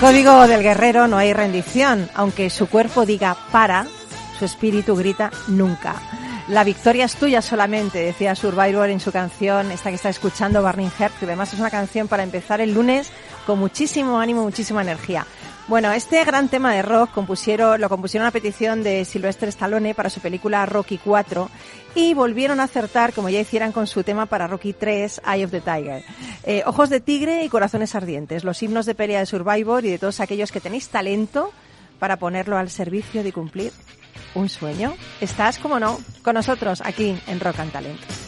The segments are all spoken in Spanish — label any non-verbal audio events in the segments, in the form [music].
Código del guerrero no hay rendición, aunque su cuerpo diga para, su espíritu grita nunca. La victoria es tuya solamente, decía Survivor en su canción, esta que está escuchando Barney Heart, que además es una canción para empezar el lunes con muchísimo ánimo, muchísima energía. Bueno, este gran tema de rock compusieron, lo compusieron a petición de Sylvester Stallone para su película Rocky 4 y volvieron a acertar, como ya hicieran con su tema para Rocky 3, Eye of the Tiger. Eh, Ojos de tigre y corazones ardientes, los himnos de pelea de Survivor y de todos aquellos que tenéis talento para ponerlo al servicio de cumplir un sueño. Estás, como no, con nosotros aquí en Rock and Talent.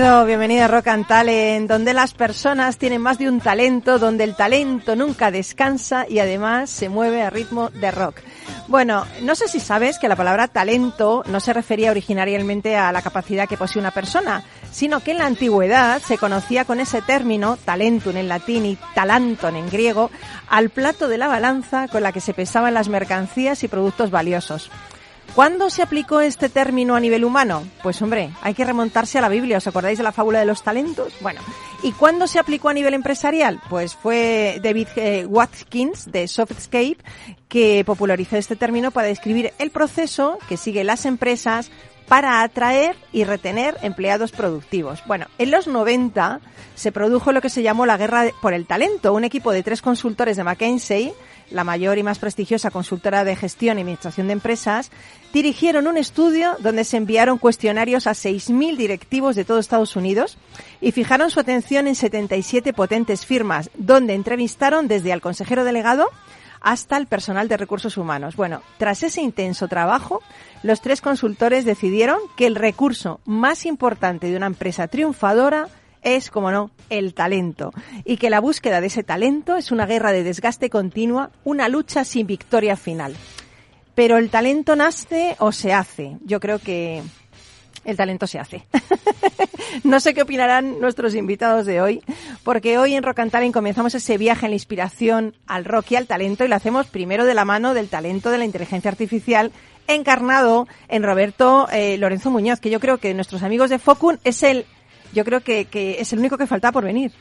Bienvenido, bienvenido a Rock and Talent, donde las personas tienen más de un talento, donde el talento nunca descansa y además se mueve a ritmo de rock. Bueno, no sé si sabes que la palabra talento no se refería originariamente a la capacidad que posee una persona, sino que en la antigüedad se conocía con ese término, talentum en latín y talanton en griego, al plato de la balanza con la que se pesaban las mercancías y productos valiosos. ¿Cuándo se aplicó este término a nivel humano? Pues hombre, hay que remontarse a la Biblia. ¿Os acordáis de la fábula de los talentos? Bueno, ¿y cuándo se aplicó a nivel empresarial? Pues fue David eh, Watkins de Softscape que popularizó este término para describir el proceso que siguen las empresas para atraer y retener empleados productivos. Bueno, en los 90 se produjo lo que se llamó la guerra por el talento. Un equipo de tres consultores de McKinsey, la mayor y más prestigiosa consultora de gestión y administración de empresas, dirigieron un estudio donde se enviaron cuestionarios a 6.000 directivos de todo Estados Unidos y fijaron su atención en 77 potentes firmas, donde entrevistaron desde al consejero delegado hasta el personal de recursos humanos. Bueno, tras ese intenso trabajo, los tres consultores decidieron que el recurso más importante de una empresa triunfadora es, como no, el talento. Y que la búsqueda de ese talento es una guerra de desgaste continua, una lucha sin victoria final. Pero el talento nace o se hace. Yo creo que el talento se hace. [laughs] no sé qué opinarán nuestros invitados de hoy, porque hoy en Rock and Talent comenzamos ese viaje en la inspiración al rock y al talento y lo hacemos primero de la mano del talento de la inteligencia artificial encarnado en Roberto eh, Lorenzo Muñoz, que yo creo que nuestros amigos de Focun es el, yo creo que, que es el único que falta por venir.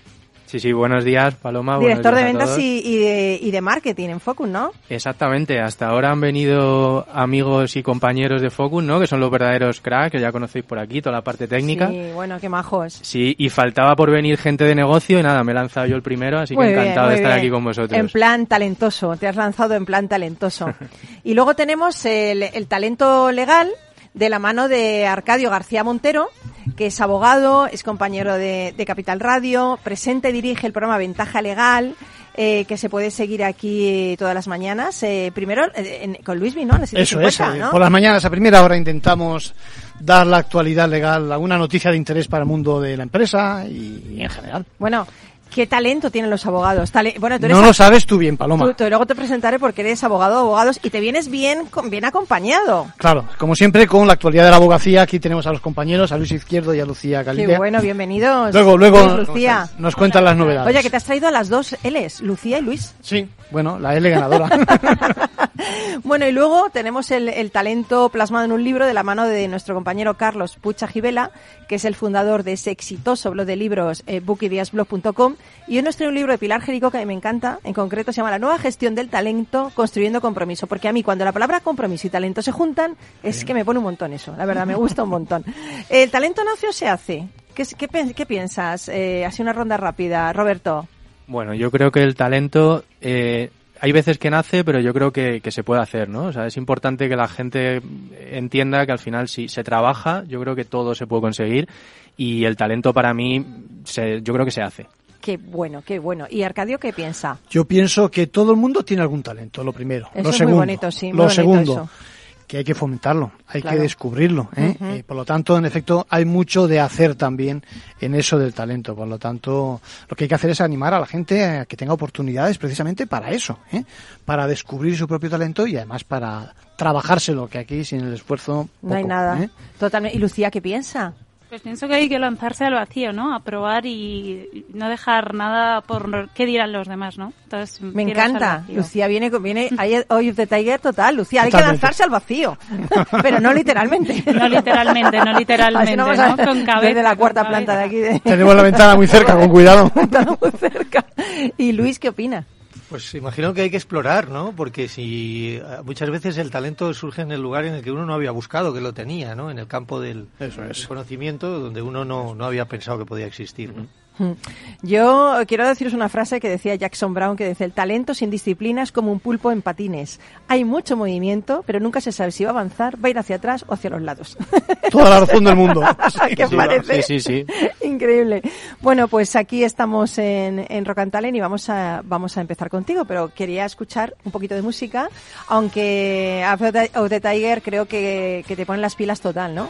Sí, sí, buenos días, Paloma. Director de días ventas y, y de, y de marketing en Focun, ¿no? Exactamente, hasta ahora han venido amigos y compañeros de Focus, ¿no? Que son los verdaderos cracks, que ya conocéis por aquí, toda la parte técnica. Sí, bueno, qué majos. Sí, y faltaba por venir gente de negocio y nada, me he lanzado yo el primero, así que Muy encantado de estar bien. aquí con vosotros. En plan talentoso, te has lanzado en plan talentoso. [laughs] y luego tenemos el, el talento legal de la mano de Arcadio García Montero, que es abogado, es compañero de, de Capital Radio, presenta y dirige el programa Ventaja Legal, eh, que se puede seguir aquí todas las mañanas. Eh, primero eh, en- con Luis Vino, Eso es, por las mañanas a primera hora intentamos dar la actualidad legal, alguna noticia de interés para el mundo de la empresa y, y en general. Bueno, ¿qué talento tienen los abogados? Tale- bueno, tú eres No lo sabes tú bien, Paloma. Tú, tú luego te presentaré porque eres abogado de abogados y te vienes bien, con- bien acompañado. Claro, como siempre con la actualidad de la abogacía, aquí tenemos a los compañeros, a Luis Izquierdo y a Lucía Qué Galilea. bueno, bienvenidos. Luego, luego Lucía. nos cuentan las novedades. Oye, que te has traído a las dos L's, Lucía y Luis. Sí, bueno, la L ganadora. [laughs] Bueno, y luego tenemos el, el talento plasmado en un libro de la mano de nuestro compañero Carlos Pucha Gibela, que es el fundador de ese exitoso blog de libros eh, bookideasblog.com. Y hoy nos trae un libro de Pilar Jerico que a mí me encanta, en concreto se llama La nueva gestión del talento construyendo compromiso. Porque a mí cuando la palabra compromiso y talento se juntan, es que me pone un montón eso, la verdad, me gusta un montón. [laughs] ¿El talento nace o se hace? ¿Qué, qué, qué piensas? Eh, así una ronda rápida, Roberto. Bueno, yo creo que el talento, eh, hay veces que nace, pero yo creo que, que se puede hacer, ¿no? O sea, es importante que la gente entienda que al final si se trabaja, yo creo que todo se puede conseguir y el talento para mí, se, yo creo que se hace. Qué bueno, qué bueno. ¿Y Arcadio qué piensa? Yo pienso que todo el mundo tiene algún talento, lo primero. Eso lo es muy segundo, bonito, sí, muy lo bonito segundo, eso. Que hay que fomentarlo, hay Claro. que descubrirlo. ¿eh? Eh, por lo tanto, en efecto, hay mucho de hacer también en eso del talento. Por lo tanto, lo que hay que hacer es animar a la gente a que tenga oportunidades precisamente para eso, ¿eh? para descubrir su propio talento y además para trabajárselo, que aquí sin el esfuerzo No hay nada. ¿eh? Totalmente. ¿Y Lucía qué piensa? Pues pienso que hay que lanzarse al vacío, ¿no? A probar y no dejar nada por qué dirán los demás, ¿no? Entonces, Me encanta. Lucía viene, con- viene Hoy the Tiger total. Lucía, hay que lanzarse al vacío. Pero no literalmente. [laughs] No literalmente, no literalmente, Así no vamos a ¿no? Con cabeza, Desde la cuarta cabeza. planta de aquí. De... Tenemos la ventana muy cerca, con cuidado. [laughs] Estamos muy cerca. ¿Y Luis qué opina? Pues imagino que hay que explorar, ¿no? Porque si eh, muchas veces el talento surge en el lugar en el que uno no había buscado que lo tenía, ¿no? En el campo del, Eso es. del conocimiento donde uno no, no había pensado que podía existir. ¿no? Yo quiero deciros una frase que decía Jackson Brown, que dice, el talento sin disciplina es como un pulpo en patines. Hay mucho movimiento, pero nunca se sabe si va a avanzar, va a ir hacia atrás o hacia los lados. [laughs] Toda la razón del mundo. [laughs] ¿Qué os Sí, parece? sí, sí, sí. Increíble. Bueno, pues aquí estamos en, en Rock and Talent y vamos a, vamos a empezar contigo, pero quería escuchar un poquito de música, aunque a of the Tiger creo que, que te ponen las pilas total, ¿no?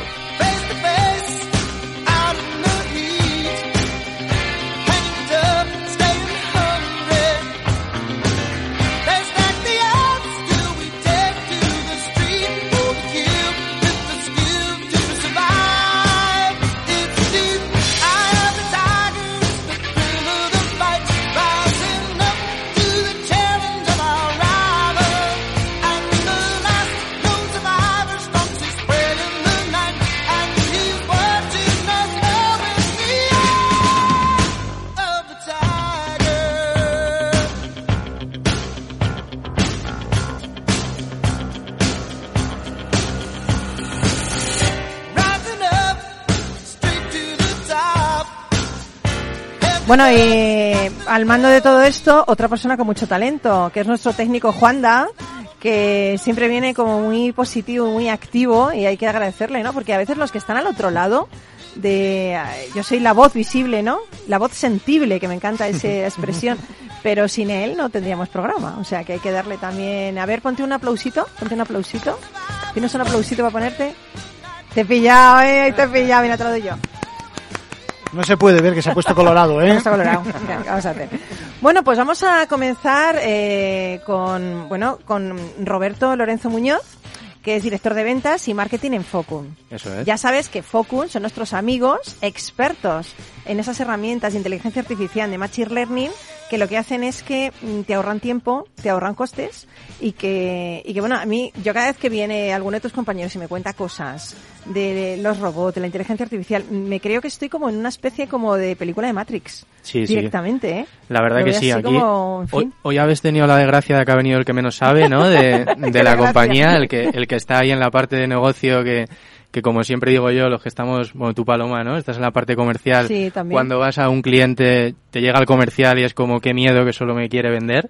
Bueno, y al mando de todo esto, otra persona con mucho talento, que es nuestro técnico Juanda, que siempre viene como muy positivo, muy activo, y hay que agradecerle, ¿no? Porque a veces los que están al otro lado, de yo soy la voz visible, ¿no? La voz sensible, que me encanta esa [laughs] expresión, pero sin él no tendríamos programa, o sea que hay que darle también, a ver, ponte un aplausito, ponte un aplausito, ¿tienes un aplausito para ponerte? Te he pillado, eh, te he pillado, mira, te lo doy yo. No se puede ver que se ha puesto colorado, ¿eh? [laughs] Está colorado. Vamos a hacer. Bueno, pues vamos a comenzar eh, con bueno con Roberto Lorenzo Muñoz, que es director de ventas y marketing en Focum. Eso es. Ya sabes que Focus son nuestros amigos expertos en esas herramientas de inteligencia artificial de Machine Learning que lo que hacen es que mm, te ahorran tiempo, te ahorran costes y que, y que bueno, a mí, yo cada vez que viene alguno de tus compañeros y me cuenta cosas de, los robots, de la inteligencia artificial, me creo que estoy como en una especie como de película de Matrix. Sí, sí. directamente, ¿eh? La verdad Lo que sí, aquí como, en hoy, fin. hoy habéis tenido la desgracia de que ha venido el que menos sabe, ¿no? De, [laughs] de la compañía, el que, el que está ahí en la parte de negocio que, que como siempre digo yo, los que estamos, bueno, tú Paloma, ¿no? Estás en la parte comercial. Sí, también. Cuando vas a un cliente, te llega el comercial y es como qué miedo que solo me quiere vender.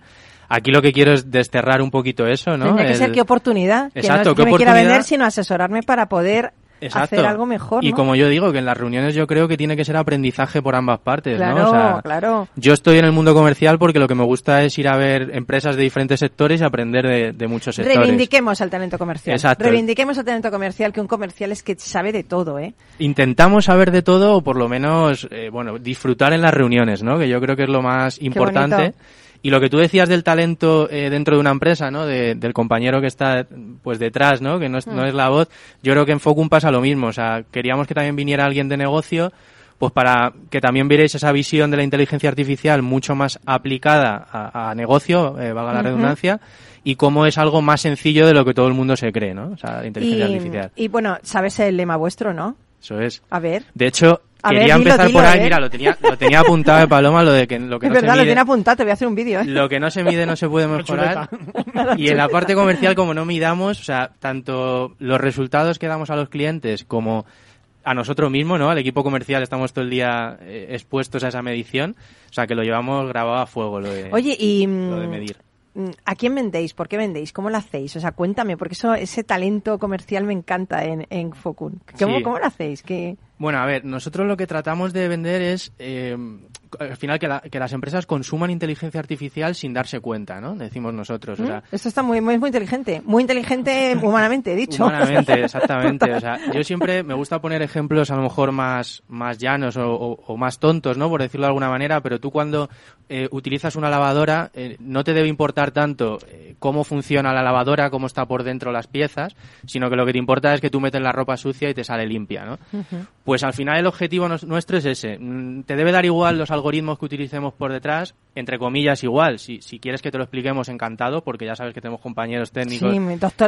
Aquí lo que quiero es desterrar un poquito eso, ¿no? Tendría que ser qué oportunidad. que no Exacto, es que qué me quiera vender, sino asesorarme para poder Exacto. hacer algo mejor. Y como yo digo, que en las reuniones yo creo que tiene que ser aprendizaje por ambas partes, Claro, ¿no? O sea, claro. Yo estoy en el mundo comercial porque lo que me gusta es ir a ver empresas de diferentes sectores y aprender de, de muchos sectores. Reivindiquemos al talento comercial. Exacto. Reivindiquemos al talento comercial, que un comercial es que sabe de todo, ¿eh? Intentamos saber de todo o por lo menos, eh, bueno, disfrutar en las reuniones, ¿no? Que yo creo que es lo más importante. Y lo que tú decías del talento eh, dentro de una empresa, ¿no? De- del compañero que está pues detrás, ¿no? Que no es, Mm. no es la voz. Yo creo que en Focum pasa lo mismo. O sea, queríamos que también viniera alguien de negocio, pues para que también vierais esa visión de la inteligencia artificial mucho más aplicada a, a negocio, eh, valga la redundancia, y cómo es algo más sencillo de lo que todo el mundo se cree, ¿no? O sea, la inteligencia Y, artificial. y bueno, sabes el lema vuestro, ¿no? Eso es. A ver. De hecho, A quería ver, dilo, empezar dilo, por ahí. Mira, lo tenía, lo tenía apuntado de [laughs] Paloma, lo de que lo que es no verdad, se lo mide. tiene apuntado, te voy a hacer un vídeo, ¿eh? Lo que no se mide no se puede [laughs] mejorar. [laughs] y en la parte comercial, como no midamos, o sea, tanto los resultados que damos a los clientes como a nosotros mismos, ¿no? Al equipo comercial estamos todo el día eh, expuestos a esa medición. O sea, que lo llevamos grabado a fuego, lo de, Oye, y... lo de mm, medir. Mm, ¿a quién vendéis? ¿Por qué vendéis? ¿Cómo lo hacéis? O sea, cuéntame, porque eso, ese talento comercial me encanta en, en Focun. ¿Cómo, Sí. ¿Cómo lo hacéis? ¿Qué... Bueno, a ver, nosotros lo que tratamos de vender es, eh, al final, que, la- que las empresas consuman inteligencia artificial sin darse cuenta, ¿no? Decimos nosotros. O sea, ¿Mm? Esto está muy, muy, muy inteligente. Muy inteligente [laughs] humanamente, dicho. Humanamente, [laughs] exactamente. O sea, yo siempre me gusta poner ejemplos a lo mejor más, más llanos o, o- o más tontos, ¿no? Por decirlo de alguna manera, pero tú cuando eh, utilizas una lavadora eh, no te debe importar tanto eh, cómo funciona la lavadora, cómo está por dentro las piezas, sino que lo que te importa es que tú metes la ropa sucia y te sale limpia, ¿no? Pues al final el objetivo nuestro es ese. Mm, Te debe dar igual los algoritmos que utilicemos por detrás, entre comillas igual. Si, si quieres que te lo expliquemos, encantado, porque ya sabes que tenemos compañeros técnicos Sí,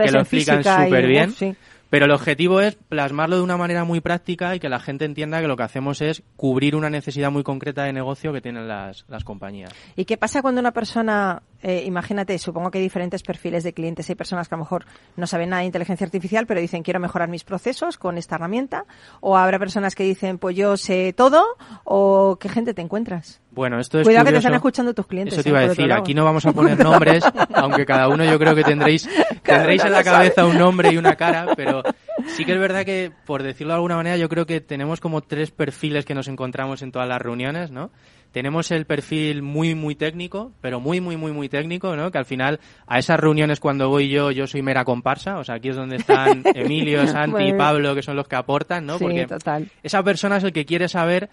que lo explican súper bien. sí. Pero el objetivo es plasmarlo de una manera muy práctica y que la gente entienda que lo que hacemos es cubrir una necesidad muy concreta de negocio que tienen las, las compañías. ¿Y qué pasa cuando una persona, eh, imagínate, supongo que hay diferentes perfiles de clientes, hay personas que a lo mejor no saben nada de inteligencia artificial, pero dicen quiero mejorar mis procesos con esta herramienta, o habrá personas que dicen pues yo sé todo, o qué gente te encuentras? Bueno, esto es Cuidado que te están escuchando tus clientes. Eso te eh, iba a decir, aquí no vamos a poner nombres, [laughs] aunque cada uno yo creo que tendréis, tendréis en la cabeza un nombre y una cara, pero sí que es verdad que, por decirlo de alguna manera, yo creo que tenemos como tres perfiles que nos encontramos en todas las reuniones, ¿no? Tenemos el perfil muy, muy técnico, pero muy, muy, muy, muy técnico, ¿no? Que al final, a esas reuniones cuando voy yo, yo soy mera comparsa, o sea, aquí es donde están [laughs] Emilio, Santi y. Pablo, que son los que aportan, ¿no? Sí, Porque total. esa persona es el que quiere saber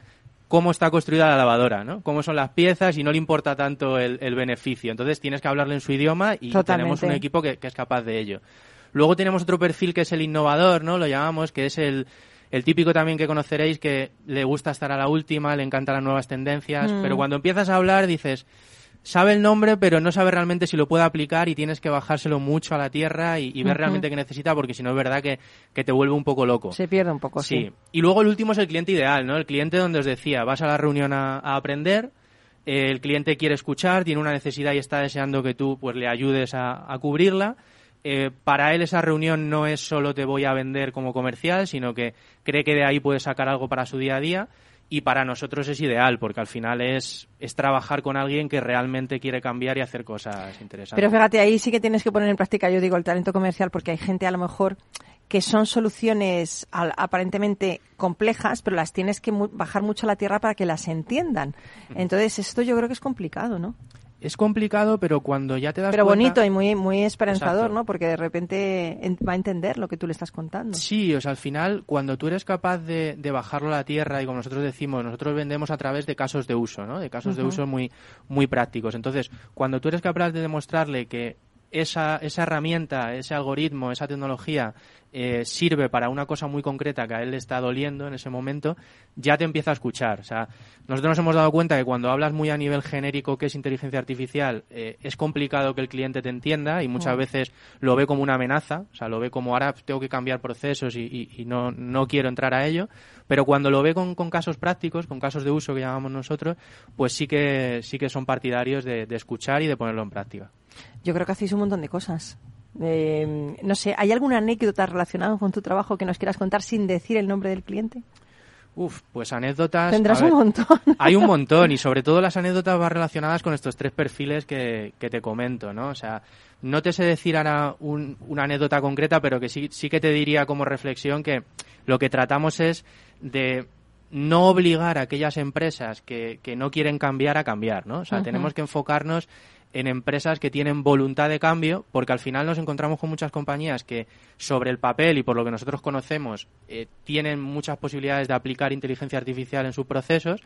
cómo está construida la lavadora, ¿no? Cómo son las piezas y no le importa tanto el, el beneficio. Entonces tienes que hablarle en su idioma y Totalmente. tenemos un equipo que, que es capaz de ello. Luego tenemos otro perfil que es el innovador, ¿no? Lo llamamos, que es el, el típico también que conoceréis que le gusta estar a la última, le encantan las nuevas tendencias, Mm. pero cuando empiezas a hablar dices, sabe el nombre, pero no sabe realmente si lo puede aplicar y tienes que bajárselo mucho a la tierra y, y ver realmente qué necesita, porque si no es verdad que, que te vuelve un poco loco. Se pierde un poco, sí. Sí. Y luego el último es el cliente ideal, ¿no? El cliente donde os decía, vas a la reunión a, a aprender, eh, el cliente quiere escuchar, tiene una necesidad y está deseando que tú pues le ayudes a, a cubrirla. Eh, para él esa reunión no es solo te voy a vender como comercial, sino que cree que de ahí puede sacar algo para su día a día. Y para nosotros es ideal, porque al final es, es trabajar con alguien que realmente quiere cambiar y hacer cosas interesantes. Pero fíjate, ahí sí que tienes que poner en práctica, yo digo, el talento comercial, porque hay gente a lo mejor que son soluciones al- aparentemente complejas, pero las tienes que mu- bajar mucho a la tierra para que las entiendan. Entonces, esto yo creo que es complicado, ¿no? Es complicado, pero cuando ya te das Pero cuenta... bonito y muy, muy esperanzador, Exacto. ¿no? Porque de repente en- va a entender lo que tú le estás contando. Sí, o sea, al final, cuando tú eres capaz de, de bajarlo a la tierra y como nosotros decimos, nosotros vendemos a través de casos de uso, ¿no? De casos de uso muy, muy prácticos. Entonces, cuando tú eres capaz de demostrarle que esa, esa herramienta, ese algoritmo, esa tecnología eh, sirve para una cosa muy concreta que a él le está doliendo en ese momento, ya te empieza a escuchar. O sea, nosotros nos hemos dado cuenta que cuando hablas muy a nivel genérico que es inteligencia artificial, eh, es complicado que el cliente te entienda y muchas Mm. veces lo ve como una amenaza, o sea, lo ve como ahora tengo que cambiar procesos y, y- y no, no quiero entrar a ello, pero cuando lo ve con, con casos prácticos, con casos de uso que llamamos nosotros, pues sí que, sí que son partidarios de, de escuchar y de ponerlo en práctica. Yo creo que hacéis un montón de cosas. Eh, no sé, ¿hay alguna anécdota relacionada con tu trabajo que nos quieras contar sin decir el nombre del cliente? Uf, pues anécdotas. Tendrás ver, un montón. [laughs] Hay un montón y sobre todo las anécdotas van relacionadas con estos tres perfiles que, que te comento, ¿no? O sea, no te sé decir ahora un- una anécdota concreta, pero que sí, sí que te diría como reflexión que lo que tratamos es de no obligar a aquellas empresas que, que no quieren cambiar a cambiar, ¿no? O sea, tenemos que enfocarnos en empresas que tienen voluntad de cambio, porque al final nos encontramos con muchas compañías que sobre el papel y por lo que nosotros conocemos eh, tienen muchas posibilidades de aplicar inteligencia artificial en sus procesos,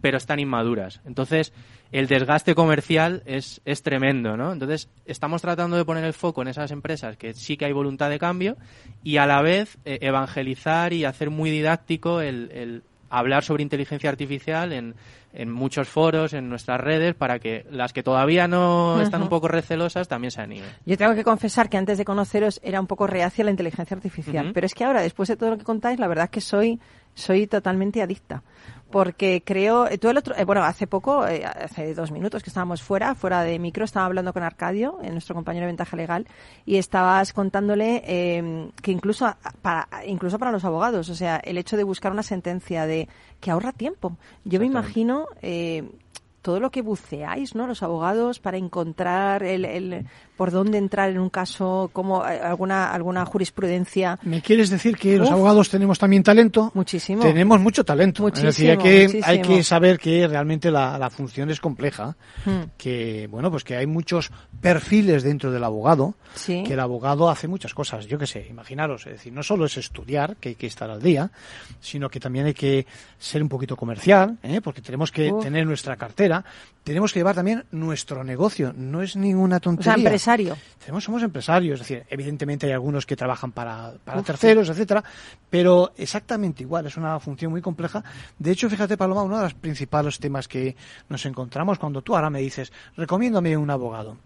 pero están inmaduras. Entonces, el desgaste comercial es, es tremendo, ¿no? Entonces, estamos tratando de poner el foco en esas empresas que sí que hay voluntad de cambio y a la vez eh, evangelizar y hacer muy didáctico el, el hablar sobre inteligencia artificial en, en muchos foros, en nuestras redes, para que las que todavía no están un poco recelosas también se animen. Yo tengo que confesar que antes de conoceros era un poco reacia a la inteligencia artificial, pero es que ahora, después de todo lo que contáis, la verdad es que soy, soy totalmente adicta. Porque creo, eh, tú el otro, eh, bueno, hace poco, eh, hace dos minutos que estábamos fuera, fuera de micro, estaba hablando con Arcadio, eh, nuestro compañero de ventaja legal, y estabas contándole eh, que incluso a- para, incluso para los abogados, o sea, el hecho de buscar una sentencia de que ahorra tiempo. Yo me imagino eh, todo lo que buceáis, ¿no? Los abogados para encontrar el, el por dónde entrar en un caso, como eh, alguna alguna jurisprudencia. ¿Me quieres decir que los abogados tenemos también talento? Muchísimo. Tenemos mucho talento. es decir, hay Muchísimo, que, muchísimo. hay que saber que realmente la, la función es compleja. Hmm. Que, bueno, pues que hay muchos perfiles dentro del abogado. Sí. Que el abogado hace muchas cosas. Yo qué sé, imaginaros. Es decir, no solo es estudiar, que hay que estar al día, sino que también hay que ser un poquito comercial, ¿eh? porque tenemos que Uf. tener nuestra cartera. Tenemos que llevar también nuestro negocio. No es ninguna O tontería. sea, empresario. Tenemos, somos empresarios, es decir, evidentemente hay algunos que trabajan para, para terceros, etcétera, pero exactamente igual, es una función muy compleja. De hecho, fíjate, Paloma, uno de los principales temas que nos encontramos cuando tú ahora me dices, recomiéndame un abogado.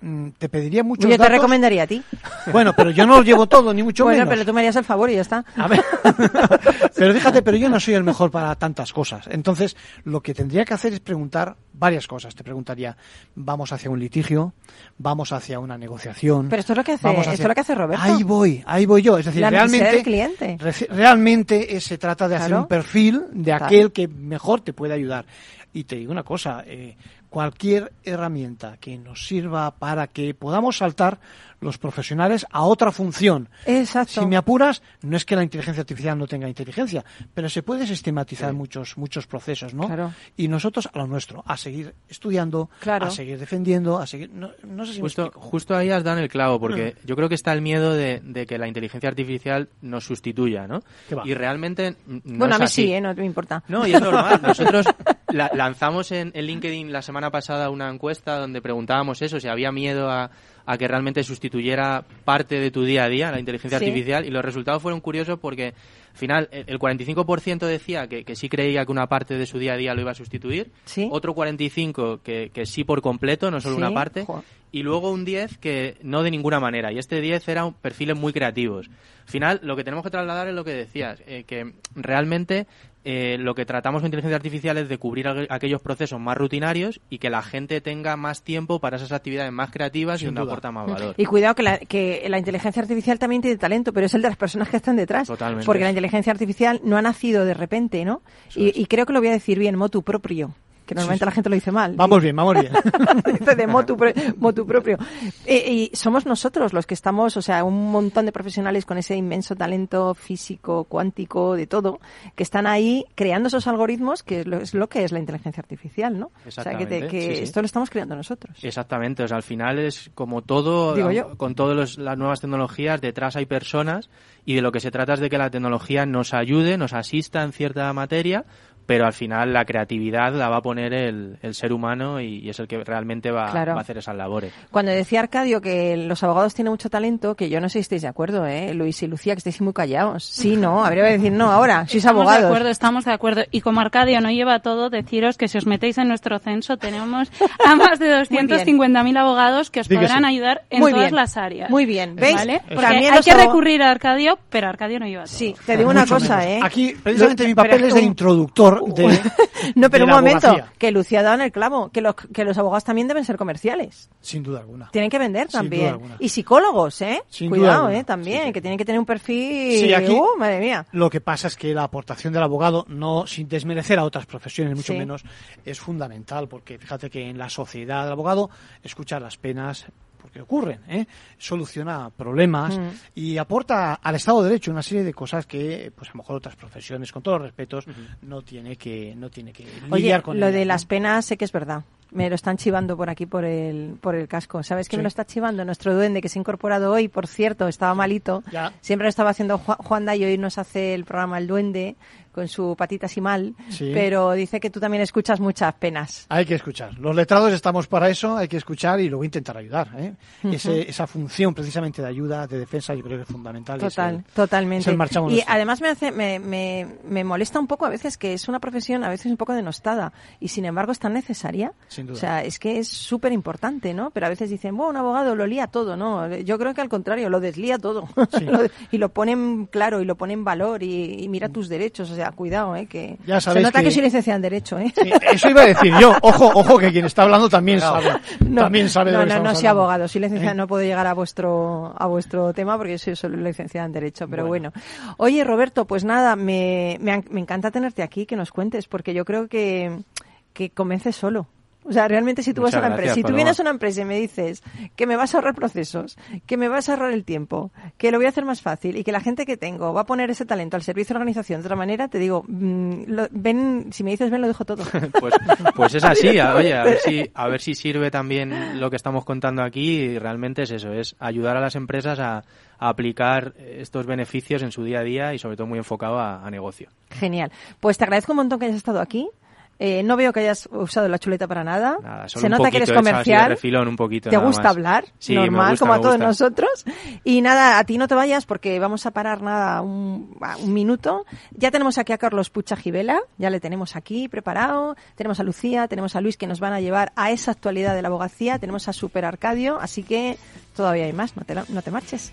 Mm, Te pediría muchos Yo te datos. recomendaría a ti. [laughs] Bueno, pero yo no lo llevo todo, ni mucho bueno, menos. pero tú me harías el favor y ya está. A ver, [laughs] pero fíjate, pero yo no soy el mejor para tantas cosas. Entonces, lo que tendría que hacer es preguntar varias cosas. Te preguntaría, ¿vamos hacia un litigio? ¿Vamos hacia una negociación? Pero esto es lo que hace- ¿Vamos esto es lo que hace Roberto. Ahí voy, ahí voy yo. Es decir, La realmente, del cliente. realmente eh, se trata de hacer Claro. un perfil de Claro. aquel que mejor te puede ayudar. Y te digo una cosa, eh, cualquier herramienta que nos sirva para que podamos saltar los profesionales a otra función. Exacto. Si me apuras, no es que la inteligencia artificial no tenga inteligencia, pero se puede sistematizar muchos muchos procesos, ¿no? Claro. Y nosotros a lo nuestro, a seguir estudiando, Claro. a seguir defendiendo, a seguir no, no sé si me Justo, explico. justo ahí has dado en el clavo, porque yo creo que está el miedo de, de que la inteligencia artificial nos sustituya, ¿no? Y realmente mm, no bueno, es a mí así. sí, ¿eh? no me importa. No, y es normal. Nosotros [laughs] la- lanzamos en, en LinkedIn la semana pasada una encuesta donde preguntábamos eso, si había miedo a, a que realmente sustituyera parte de tu día a día la inteligencia Sí. artificial y los resultados fueron curiosos porque al final el el 45% decía que, que sí creía que una parte de su día a día lo iba a sustituir, Sí. otro 45% que, que sí por completo, no solo Sí, una parte, y luego un 10 que no de ninguna manera. Y este 10 eran perfiles muy creativos. Al final, lo que tenemos que trasladar es lo que decías, eh, que realmente eh, lo que tratamos con inteligencia artificial es de cubrir aqu- aquellos procesos más rutinarios y que la gente tenga más tiempo para esas actividades más creativas y donde duda. aporta más valor. Y cuidado que la, que la inteligencia artificial también tiene talento, pero es el de las personas que están detrás. Totalmente. Porque la inteligencia artificial no ha nacido de repente, ¿no? Y, y creo que lo voy a decir bien, motu propio. Que normalmente la gente lo dice mal. Vamos bien, vamos bien. [laughs] Dice de motu, motu propio. Eh, y somos nosotros los que estamos, o sea, un montón de profesionales con ese inmenso talento físico, cuántico, de todo, que están ahí creando esos algoritmos, que es lo, es lo que es la inteligencia artificial, ¿no? O sea, que, te- Exactamente, que sí, sí. esto lo estamos creando nosotros. Exactamente, o sea, al final es como todo, Digo yo. con todas las nuevas tecnologías, detrás hay personas y de lo que se trata es de que la tecnología nos ayude, nos asista en cierta materia, pero al final la creatividad la va a poner el, el ser humano y, y es el que realmente va, Claro. va a hacer esas labores. Cuando decía Arcadio que los abogados tienen mucho talento, que yo no sé si estáis de acuerdo, ¿eh? Luis y Lucía, que estáis muy callados. Sí, no, [laughs] habría que decir no ahora, sois Estamos de abogados. acuerdo, estamos de acuerdo. Y como Arcadio no lleva todo, deciros que si os metéis en nuestro censo tenemos a más de [laughs] 250.000 abogados que os podrán ayudar en Muy todas bien. las áreas. Muy bien, ¿veis? ¿Vale? Porque También hay que recurrir a Arcadio, pero Arcadio no lleva todo. Sí, te digo una Mucho cosa, menos. ¿eh? Aquí, precisamente, mi papel es de un- introductor de. [laughs] No, pero de un momento, abogacía. que Lucía ha dado en el clavo, que los, que los abogados también deben ser comerciales. Sin duda alguna. Tienen que vender Sin duda también. alguna. Y psicólogos, ¿eh? Sin duda Cuidado. ¿eh? También, Sí, sí. que tienen que tener un perfil... Sí, aquí- Uh, madre mía. Lo que pasa es que la aportación del abogado, no sin desmerecer a otras profesiones, mucho menos, es fundamental, porque fíjate que en la sociedad del abogado escucha las penas porque ocurren, ¿eh? soluciona problemas Mm. y aporta al Estado de Derecho una serie de cosas que, pues a lo mejor otras profesiones, con todos los respetos, no tiene que no tiene que Oye, lidiar con lo de las penas sé que es verdad. Me lo están chivando por aquí por el, por el casco. ¿Sabes Sí. me lo está chivando? Nuestro duende que se ha incorporado hoy, por cierto, estaba malito. Ya. Siempre lo estaba haciendo Ju- Juanda y hoy nos hace el programa El Duende con su patita así mal. Sí. Pero dice que tú también escuchas muchas penas. Hay que escuchar. Los letrados estamos para eso, hay que escuchar y luego intentar ayudar. ¿eh? Ese- esa función precisamente de ayuda, de defensa, yo creo que es fundamental. es Total, el- totalmente. es el marchamo y además me, hace, me, me, me molesta un poco a veces que es una profesión a veces un poco denostada y sin embargo es tan necesaria. Sin duda. O sea, es que es súper importante, ¿no? Pero a veces dicen, bueno, un abogado lo lía todo, ¿no? Yo creo que al contrario, lo deslía todo. Sí. [laughs] Lo- y lo ponen claro y lo ponen en valor y, y mira tus derechos. O sea, cuidado, ¿eh? Que Ya se nota que... que- soy licenciada en Derecho, ¿eh? Sí, eso iba a decir yo. Ojo, ojo, que quien está hablando también sabe. [laughs] No, también sabe de no, lo que no, no estamos soy abogado, soy licenciada, ¿Eh? no puedo llegar a vuestro a vuestro tema porque yo soy solo licenciada en Derecho, pero Bueno. bueno. Oye, Roberto, pues nada, me, me, me encanta tenerte aquí, que nos cuentes, porque yo creo que que convence solo. O sea, realmente si tú vas a una empresa, si tú vienes a una empresa y me dices que me vas a ahorrar procesos, que me vas a ahorrar el tiempo, que lo voy a hacer más fácil y que la gente que tengo va a poner ese talento al servicio de la organización de otra manera, te digo, mm, lo- ven, si me dices ven, lo dejo todo. [laughs] Pues, pues es así, a- oye, a ver, si, a ver si sirve también lo que estamos contando aquí y realmente es eso, es ayudar a las empresas a, a aplicar estos beneficios en su día a día y sobre todo muy enfocado a, a negocio. Genial. Pues te agradezco un montón que hayas estado aquí. Eh, no veo que hayas usado la chuleta para nada. Nada, solo Se un nota que eres comercial. refilón, un poquito Te gusta más. hablar, Sí, normal, gusta, como a todos nosotros. Y nada, a ti no te vayas porque vamos a parar nada un, minuto. Ya tenemos aquí a Carlos Pucha Gibela, ya le tenemos aquí preparado. Tenemos a Lucía, tenemos a Luis que nos van a llevar a esa actualidad de la abogacía. Tenemos a Super Arcadio, así que todavía hay más, no te, la- no te marches.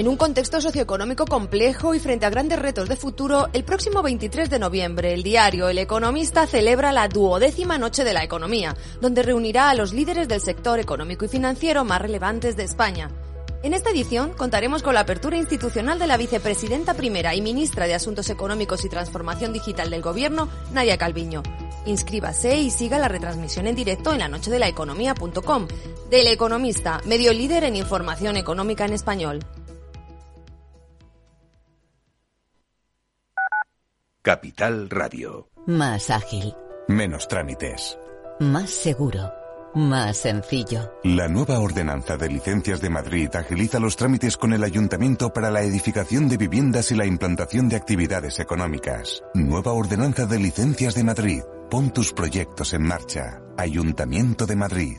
En un contexto socioeconómico complejo y frente a grandes retos de futuro, el próximo 23 de noviembre, el diario El Economista celebra la duodécima Noche de la Economía, donde reunirá a los líderes del sector económico y financiero más relevantes de España. En esta edición contaremos con la apertura institucional de la vicepresidenta primera y ministra de Asuntos Económicos y Transformación Digital del Gobierno, Nadia Calviño. Inscríbase y siga la retransmisión en directo en la noche de la economía.com. Del Economista, medio líder en información económica en español. Capital Radio. Más ágil, Menos trámites. más seguro, más sencillo. La nueva ordenanza de licencias de Madrid agiliza los trámites con el ayuntamiento para la edificación de viviendas y la implantación de actividades económicas. Nueva ordenanza de licencias de Madrid. Pon tus proyectos en marcha. Ayuntamiento de Madrid.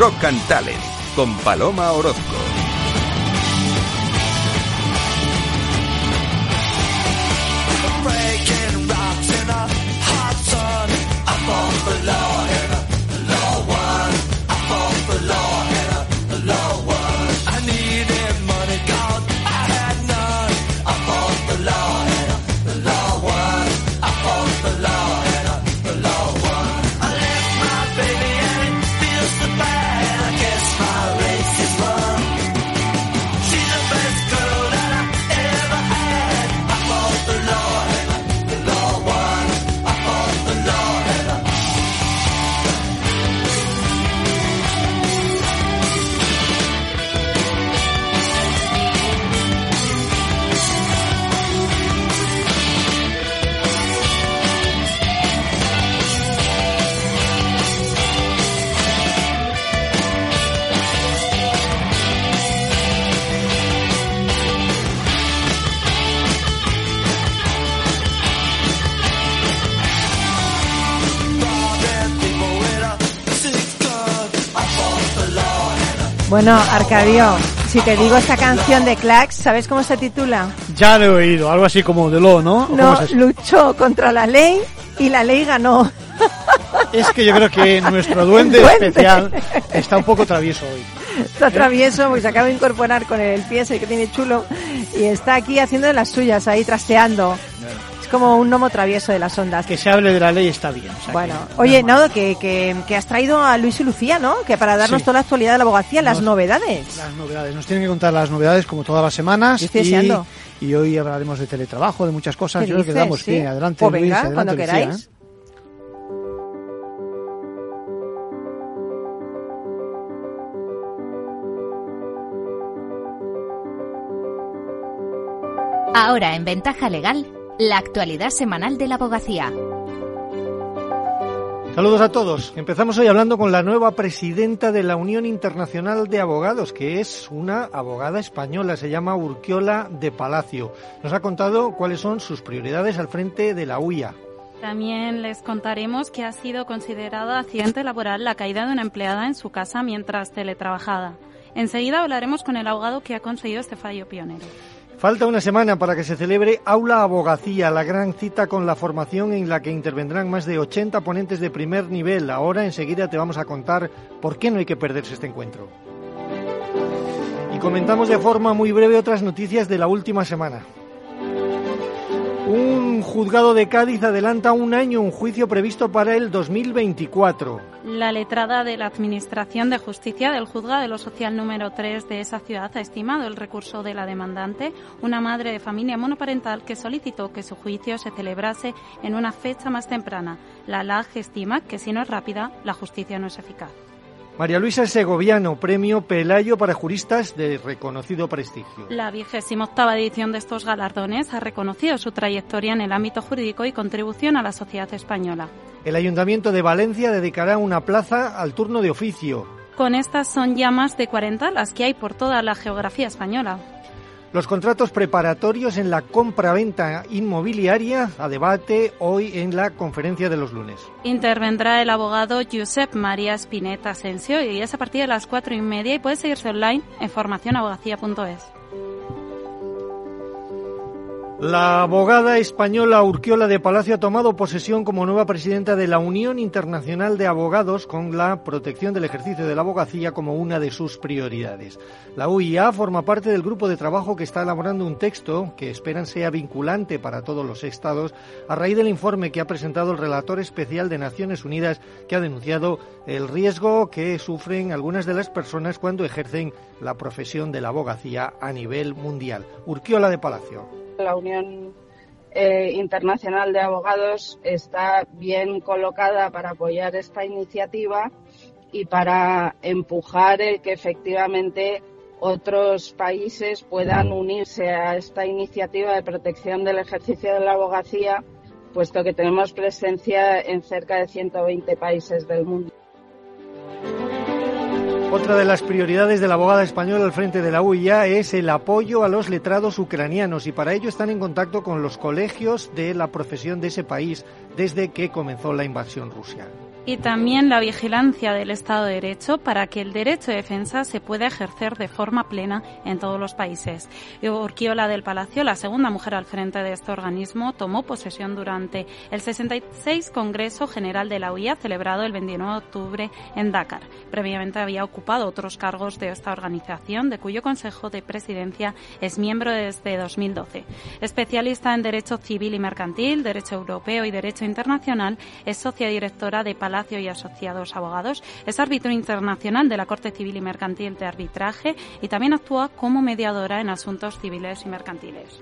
Rock and con Paloma Orozco. Bueno, Arcadio, si te digo esta canción de Clax, ¿sabes cómo se titula? Ya lo he oído, algo así como de lo, ¿no? ¿O cómo No, es luchó contra la ley y la ley ganó. [laughs] Es que yo creo que nuestro duende, [laughs] Duende. especial está un poco travieso hoy. Está travieso, pues se acaba de incorporar con el pie ese que tiene chulo y está aquí haciendo de las suyas, ahí trasteando. Es como un gnomo travieso de las ondas. Que se hable de la ley está bien. o sea Bueno, que- oye, Nado, que, que, que has traído a Luis y Lucía, ¿no? Que para darnos Sí. toda la actualidad de la abogacía, las Nos- novedades. Las novedades, nos tienen que contar las novedades como todas las semanas. Yo estoy y, deseando. y hoy hablaremos de teletrabajo, de muchas cosas. ¿Qué Yo creo que dices, damos sí? bien. Adelante, Pues Luis, venga, adelante, cuando Lucía, queráis. ¿eh? Ahora en Ventaja Legal, la actualidad semanal de la abogacía. Saludos a todos. Empezamos hoy hablando con la nueva presidenta de la Unión Internacional de Abogados, que es una abogada española, se llama Urquiola de Palacio. Nos ha contado cuáles son sus prioridades al frente de la UIA. También les contaremos que ha sido considerada accidente laboral la caída de una empleada en su casa mientras teletrabajaba. Enseguida hablaremos con el abogado que ha conseguido este fallo pionero. Falta una semana para que se celebre Aula Abogacía, la gran cita con la formación en la que intervendrán más de 80 ponentes de primer nivel. Ahora enseguida te vamos a contar por qué no hay que perderse este encuentro. Y comentamos de forma muy breve otras noticias de la última semana. Un juzgado de Cádiz adelanta un año un juicio previsto para el 2024. La letrada de la Administración de Justicia del Juzgado de lo Social número 3 de esa ciudad ha estimado el recurso de la demandante, una madre de familia monoparental que solicitó que su juicio se celebrase en una fecha más temprana. La LAG estima que si no es rápida, la justicia no es eficaz. María Luisa Segoviano, premio Pelayo para juristas de reconocido prestigio. La vigésima octava edición de estos galardones ha reconocido su trayectoria en el ámbito jurídico y contribución a la sociedad española. El Ayuntamiento de Valencia dedicará una plaza al turno de oficio. Con estas son ya más de 40 las que hay por toda la geografía española. Los contratos preparatorios en la compra-venta inmobiliaria a debate hoy en la conferencia de los lunes. Intervendrá el abogado Josep María Spinetta Asensio y es a partir de las cuatro y media y puede seguirse online en formacionabogacía.es. La abogada española Urquiola de Palacio ha tomado posesión como nueva presidenta de la Unión Internacional de Abogados con la protección del ejercicio de la abogacía como una de sus prioridades. La UIA forma parte del grupo de trabajo que está elaborando un texto que esperan sea vinculante para todos los estados a raíz del informe que ha presentado el relator especial de Naciones Unidas que ha denunciado el riesgo que sufren algunas de las personas cuando ejercen la profesión de la abogacía a nivel mundial. Urquiola de Palacio. La Unión eh, Internacional de Abogados está bien colocada para apoyar esta iniciativa y para empujar el que efectivamente otros países puedan unirse a esta iniciativa de protección del ejercicio de la abogacía, puesto que tenemos presencia en cerca de 120 países del mundo. Otra de las prioridades de la abogada española al frente de la UIA es el apoyo a los letrados ucranianos y para ello están en contacto con los colegios de la profesión de ese país desde que comenzó la invasión rusa. Y también la vigilancia del Estado de Derecho para que el derecho de defensa se pueda ejercer de forma plena en todos los países. Urquiola del Palacio, la segunda mujer al frente de este organismo, tomó posesión durante el 66 Congreso General de la UIA celebrado el 29 de octubre en Dakar. Previamente había ocupado otros cargos de esta organización, de cuyo Consejo de Presidencia es miembro desde 2012. Especialista en Derecho Civil y Mercantil, Derecho Europeo y Derecho Internacional, es socia directora de Palacio y Asociados Abogados, es árbitro internacional de la Corte Civil y Mercantil de Arbitraje y también actúa como mediadora en asuntos civiles y mercantiles.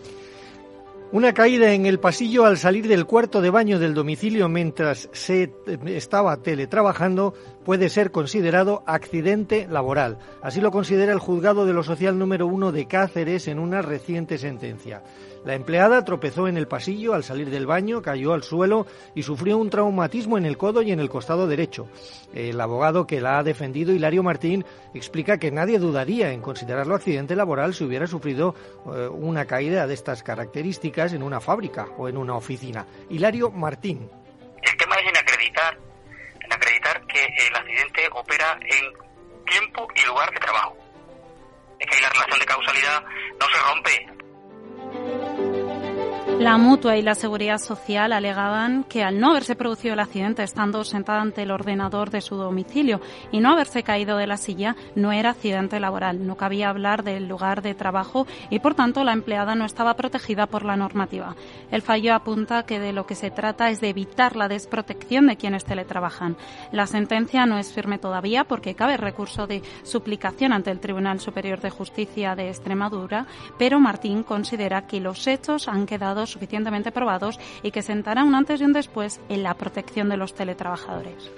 Una caída en el pasillo al salir del cuarto de baño del domicilio mientras se eh, estaba teletrabajando puede ser considerado accidente laboral. Así lo considera el juzgado de lo social número uno de Cáceres en una reciente sentencia. La empleada tropezó en el pasillo al salir del baño, cayó al suelo y sufrió un traumatismo en el codo y en el costado derecho. El abogado que la ha defendido, Hilario Martín, explica que nadie dudaría en considerarlo accidente laboral si hubiera sufrido eh, una caída de estas características en una fábrica o en una oficina. Hilario Martín. El tema es en acreditar, en acreditar que el accidente opera en tiempo y lugar de trabajo. Es que la relación de causalidad no se rompe. うん。La mutua y la seguridad social alegaban que al no haberse producido el accidente estando sentada ante el ordenador de su domicilio y no haberse caído de la silla no era accidente laboral. No cabía hablar del lugar de trabajo y por tanto la empleada no estaba protegida por la normativa. El fallo apunta que de lo que se trata es de evitar la desprotección de quienes teletrabajan. La sentencia no es firme todavía porque cabe recurso de suplicación ante el Tribunal Superior de Justicia de Extremadura, pero Martín considera que los hechos han quedado suficientemente probados y que sentará un antes y un después en la protección de los teletrabajadores.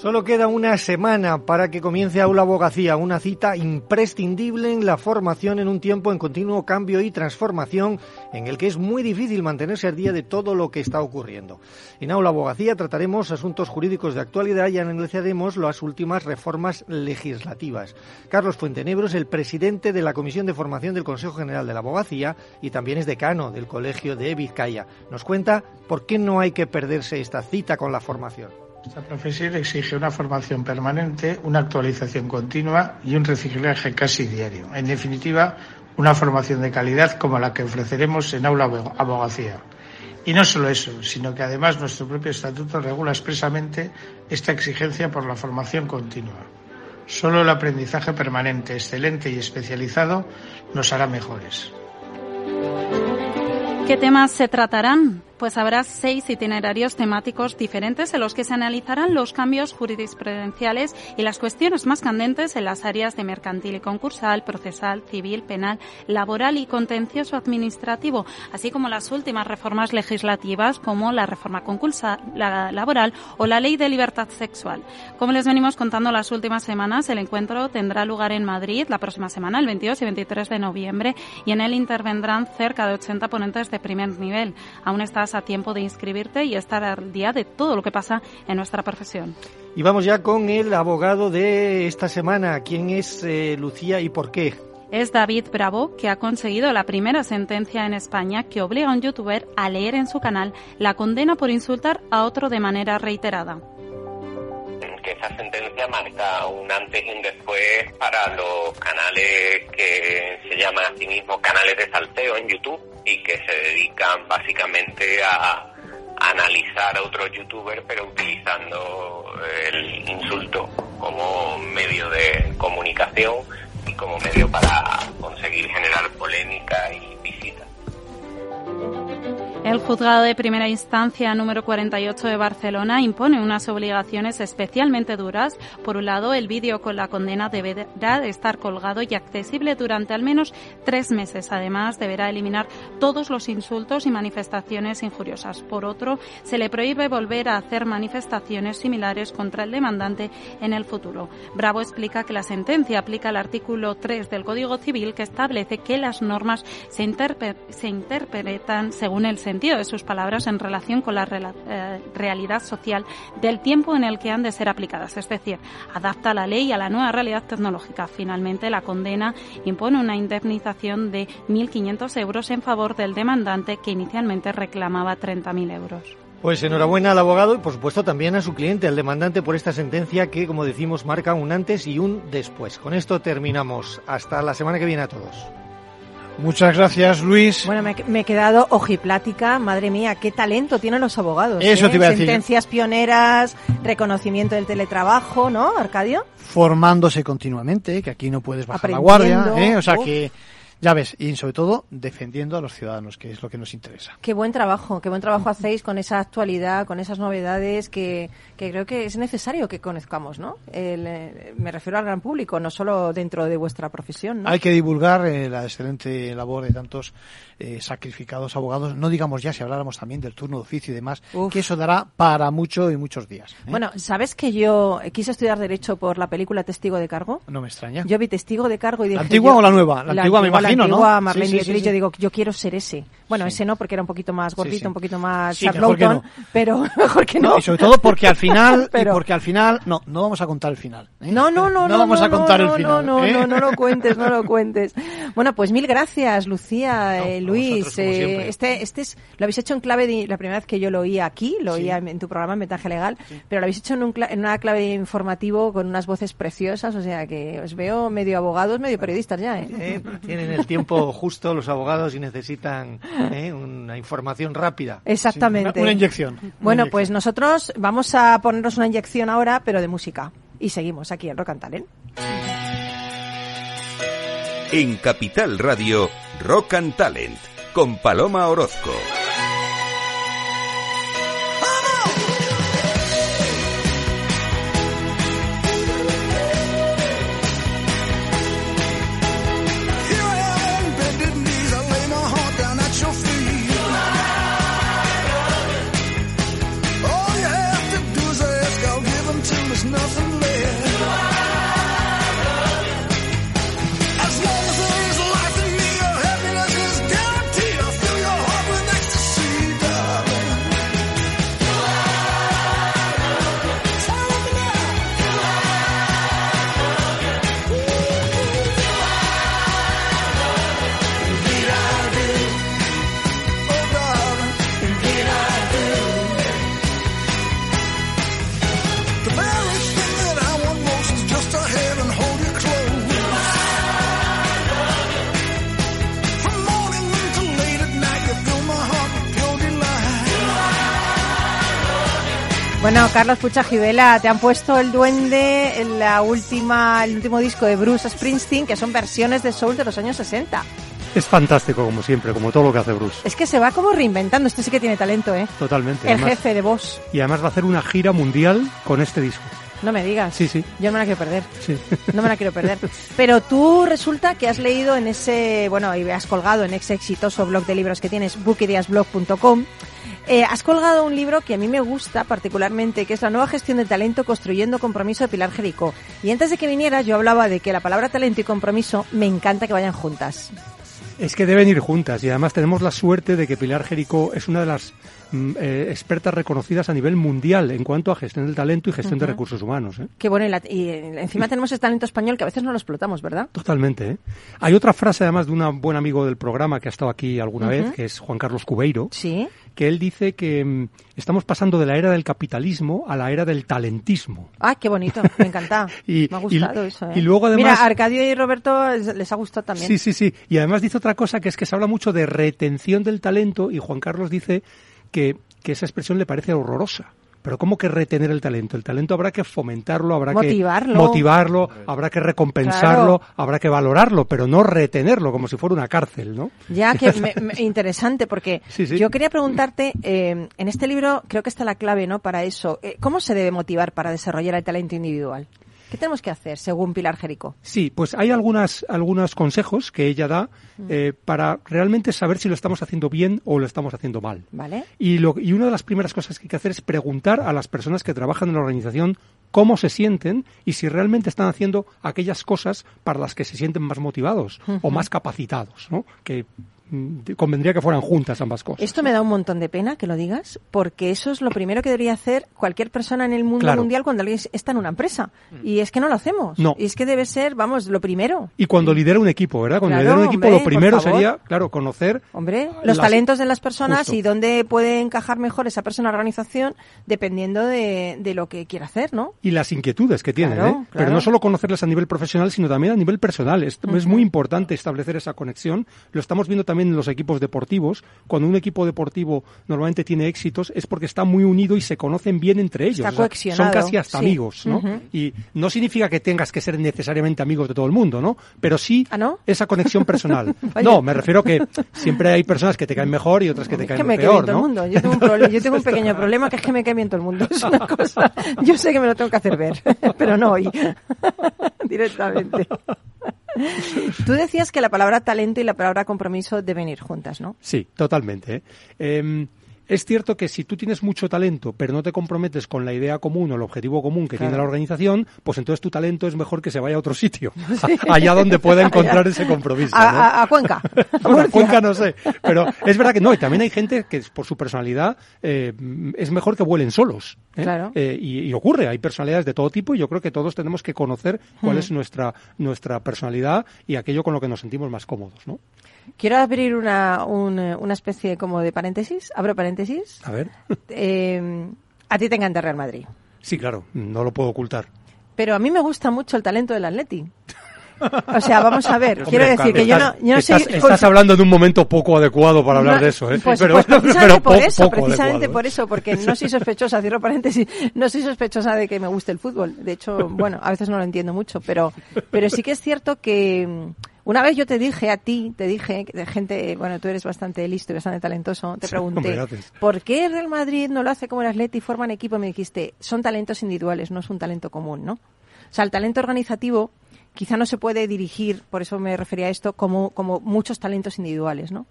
Solo queda una semana para que comience Aula Abogacía, una cita imprescindible en la formación en un tiempo en continuo cambio y transformación en el que es muy difícil mantenerse al día de todo lo que está ocurriendo. En Aula Abogacía trataremos asuntos jurídicos de actualidad y analizaremos las últimas reformas legislativas. Carlos Fuentenebro es el presidente de la Comisión de Formación del Consejo General de la Abogacía y también es decano del Colegio de Vizcaya. Nos cuenta por qué no hay que perderse esta cita con la formación. Esta profesión exige una formación permanente, una actualización continua y un reciclaje casi diario. En definitiva, una formación de calidad como la que ofreceremos en Aula Abogacía. Y no solo eso, sino que además nuestro propio estatuto regula expresamente esta exigencia por la formación continua. Solo el aprendizaje permanente, excelente y especializado nos hará mejores. ¿Qué temas se tratarán? Pues habrá seis itinerarios temáticos diferentes en los que se analizarán los cambios jurisprudenciales y las cuestiones más candentes en las áreas de mercantil y concursal, procesal, civil, penal, laboral y contencioso administrativo, así como las últimas reformas legislativas como la reforma concursal, la laboral o la ley de libertad sexual. Como les venimos contando las últimas semanas, el encuentro tendrá lugar en Madrid la próxima semana, el 22 y 23 de noviembre, y en él intervendrán cerca de 80 ponentes de primer nivel. Aún estás a tiempo de inscribirte y estar al día de todo lo que pasa en nuestra profesión. Y vamos ya con el abogado de esta semana. ¿Quién es eh, Lucía y por qué? Es David Bravo, que ha conseguido la primera sentencia en España que obliga a un youtuber a leer en su canal la condena por insultar a otro de manera reiterada que esa sentencia marca un antes y un después para los canales que se llaman a sí mismos canales de salteo en YouTube y que se dedican básicamente a, analizar a otros youtubers pero utilizando el insulto como medio de comunicación y como medio para conseguir generar polémica y. El juzgado de primera instancia número 48 de Barcelona impone unas obligaciones especialmente duras. Por un lado, el vídeo con la condena deberá estar colgado y accesible durante al menos tres meses. Además, deberá eliminar todos los insultos y manifestaciones injuriosas. Por otro, se le prohíbe volver a hacer manifestaciones similares contra el demandante en el futuro. Bravo explica que la sentencia aplica el artículo 3 del Código Civil que establece que las normas se, interpretan según el de sus palabras en relación con la eh, realidad social del tiempo en el que han de ser aplicadas, es decir, adapta la ley a la nueva realidad tecnológica. Finalmente, la condena impone una indemnización de 1.500 euros en favor del demandante que inicialmente reclamaba 30.000 euros. Pues enhorabuena al abogado y por supuesto también a su cliente, al demandante, por esta sentencia que, como decimos, marca un antes y un después. Con esto terminamos. Hasta la semana que viene a todos. Muchas gracias, Luis. Bueno, me, me he quedado ojiplática. Madre mía, qué talento tienen los abogados. Eso ¿eh? te iba a decir. Sentencias pioneras, reconocimiento del teletrabajo, ¿no, Arcadio? Formándose continuamente, que aquí no puedes bajar la guardia, ¿eh? O sea Uf. que, ya ves, y sobre todo defendiendo a los ciudadanos, que es lo que nos interesa. Qué buen trabajo, qué buen trabajo hacéis con esa actualidad, con esas novedades que, que creo que es necesario que conozcamos, ¿no? El, eh, me refiero al gran público, no solo dentro de vuestra profesión, ¿no? Hay que divulgar eh, la excelente labor de tantos eh, sacrificados abogados. No digamos ya si habláramos también del turno de oficio y demás, que eso dará para mucho y muchos días. ¿eh? Bueno, ¿sabes que yo quise estudiar Derecho por la película Testigo de Cargo? No me extraña. Yo vi Testigo de Cargo y dije... ¿La antigua yo- o la nueva? La antigua me imagino imagino, ¿no? antigua, Marlene Sí, sí, Dietrich, sí, yo digo, yo quiero ser ese. Bueno, ese no, porque era un poquito más gordito, un poquito más Charlton, pero [laughs] mejor que no. No, y sobre todo porque al final, [laughs] Pero- y porque al final, no, no vamos a contar el final. ¿eh? No, no, no, No vamos a contar no, el final, No, no, ¿eh? no, no lo [laughs] cuentes, no lo cuentes. Bueno, pues mil gracias, Lucía, eh, Luis. vosotros, eh, este, este es, lo habéis hecho en clave de, la primera vez que yo lo oía aquí, lo oía en, en tu programa en Ventaja Legal, pero lo habéis hecho en, un en una clave informativo con unas voces preciosas, o sea que os veo medio abogados, medio periodistas ya, ¿eh? Eh, tienen el tiempo justo los abogados y necesitan eh, una información rápida. Exactamente. Una, una inyección. Bueno, Una pues nosotros vamos a ponernos una inyección ahora, pero de música. Y seguimos aquí en Rock and Talent. En Capital Radio, Rock and Talent, con Paloma Orozco. Bueno, Carlos Pucha Gibela, te han puesto el duende en la última, el último disco de Bruce Springsteen, que son versiones de soul de los años 60. Es fantástico, como siempre, como todo lo que hace Bruce. Es que se va como reinventando. Este sí que tiene talento, ¿eh? Totalmente. El además- jefe de voz. Y además va a hacer una gira mundial con este disco. No me digas. Sí, sí. Yo no me la quiero perder. Sí. [laughs] No me la quiero perder. Pero tú resulta que has leído en ese, bueno, y has colgado en ese exitoso blog de libros que tienes, bookideasblog.com, eh, has colgado un libro que a mí me gusta particularmente, que es La nueva gestión del talento construyendo compromiso de Pilar Jericó. Y antes de que vinieras yo hablaba de que la palabra talento y compromiso me encanta que vayan juntas. Es que deben ir juntas y además tenemos la suerte de que Pilar Jericó es una de las eh, expertas reconocidas a nivel mundial en cuanto a gestión del talento y gestión de recursos humanos. ¿eh? Que bueno, y, la- y, eh, encima tenemos ese talento español que a veces no lo explotamos, ¿verdad? Totalmente. ¿eh? Hay otra frase además de un buen amigo del programa que ha estado aquí alguna vez, que es Juan Carlos Cubeiro, Sí. que él dice que mm, estamos pasando de la era del capitalismo a la era del talentismo. Ah, qué bonito, me encanta. [laughs] Y- me ha gustado y- eso. ¿eh? y luego, además- Mira, Arcadio y Roberto les ha gustado también. Sí, sí, sí. Y además dice otra cosa que es que se habla mucho de retención del talento y Juan Carlos dice que, que esa expresión le parece horrorosa. Pero ¿cómo que retener el talento? El talento habrá que fomentarlo, habrá Motivarlo. que motivarlo, habrá que recompensarlo, Claro. habrá que valorarlo, pero no retenerlo como si fuera una cárcel, ¿no? Ya [laughs] que me- me- interesante, porque Sí, sí. yo quería preguntarte, eh, en este libro creo que está la clave, ¿no? Para eso, Eh, ¿cómo se debe motivar para desarrollar el talento individual? ¿Qué tenemos que hacer, según Pilar Jerico? Sí, pues hay algunas, algunos consejos que ella da eh, para realmente saber si lo estamos haciendo bien o lo estamos haciendo mal. ¿Vale? Y, lo, y una de las primeras cosas que hay que hacer es preguntar a las personas que trabajan en la organización cómo se sienten y si realmente están haciendo aquellas cosas para las que se sienten más motivados o más capacitados, ¿no? Que mm, convendría que fueran juntas ambas cosas. Esto me da un montón de pena que lo digas, porque eso es lo primero que debería hacer cualquier persona en el mundo Claro. mundial cuando alguien está en una empresa. Y es que no lo hacemos. No. Y es que debe ser, vamos, lo primero. Y cuando lidera un equipo, ¿verdad? Cuando Claro, lidera un equipo, hombre, lo primero sería, claro, conocer Hombre, los las- talentos de las personas Justo. y dónde puede encajar mejor esa persona en la organización dependiendo de, de lo que quiera hacer, ¿no? y las inquietudes que tienen, Claro, ¿eh? claro. Pero no solo conocerlas a nivel profesional, sino también a nivel personal. Es, es muy importante establecer esa conexión. Lo estamos viendo también en los equipos deportivos. Cuando un equipo deportivo normalmente tiene éxitos es porque está muy unido y se conocen bien entre ellos. Está O sea, son casi hasta sí. amigos, ¿no? Ujú. Y no significa que tengas que ser necesariamente amigos de todo el mundo, ¿no? Pero sí esa conexión personal. [laughs] ¿Ah, no, me refiero que siempre hay personas que te caen mejor y otras que te Es caen que me peor, el ¿no? mundo. Yo tengo, un yo tengo un pequeño [laughs] problema que es que me cae bien todo el mundo. Es una cosa. Yo sé que me lo tengo que hacer ver, [laughs] pero no hoy. Directamente. [laughs] Tú decías que la palabra talento y la palabra compromiso deben ir juntas, ¿no? Sí, totalmente. ¿eh? Es cierto que si tú tienes mucho talento, pero no te comprometes con la idea común o el objetivo común que Claro. tiene la organización, pues entonces tu talento es mejor que se vaya a otro sitio, [laughs] [laughs] allá donde pueda encontrar ese compromiso. A, ¿no? a- a Cuenca. [laughs] Bueno, Cuenca no sé, pero es verdad que no, y también hay gente que por su personalidad eh, es mejor que vuelen solos. ¿eh? Claro. Eh, y, y ocurre, hay personalidades de todo tipo y yo creo que todos tenemos que conocer cuál es nuestra, nuestra personalidad y aquello con lo que nos sentimos más cómodos, ¿no? Quiero abrir una, un, una especie como de paréntesis. Abro paréntesis. A ver. Eh, a ti te encanta Real Madrid. Sí, claro, no lo puedo ocultar. Pero a mí me gusta mucho el talento del Atleti. O sea, vamos a ver, [laughs] quiero decir que yo no, yo no estás, soy... estás hablando en un momento poco adecuado para hablar No, de eso, ¿eh? Pues, pero, pues [laughs] precisamente pero por po- eso, poco precisamente adecuado, por ¿eh? eso, porque no soy sospechosa, cierro paréntesis, no soy sospechosa de que me guste el fútbol. De hecho, [laughs] bueno, a veces no lo entiendo mucho, pero, pero sí que es cierto que una vez yo te dije a ti, te dije, gente, bueno, tú eres bastante listo y bastante talentoso, te pregunté. ¿por qué el Real Madrid no lo hace como el Atleti y forman equipo? Y me dijiste, son talentos individuales, no es un talento común, ¿no? O sea, el talento organizativo quizá no se puede dirigir, por eso me refería a esto, como, como muchos talentos individuales, ¿no?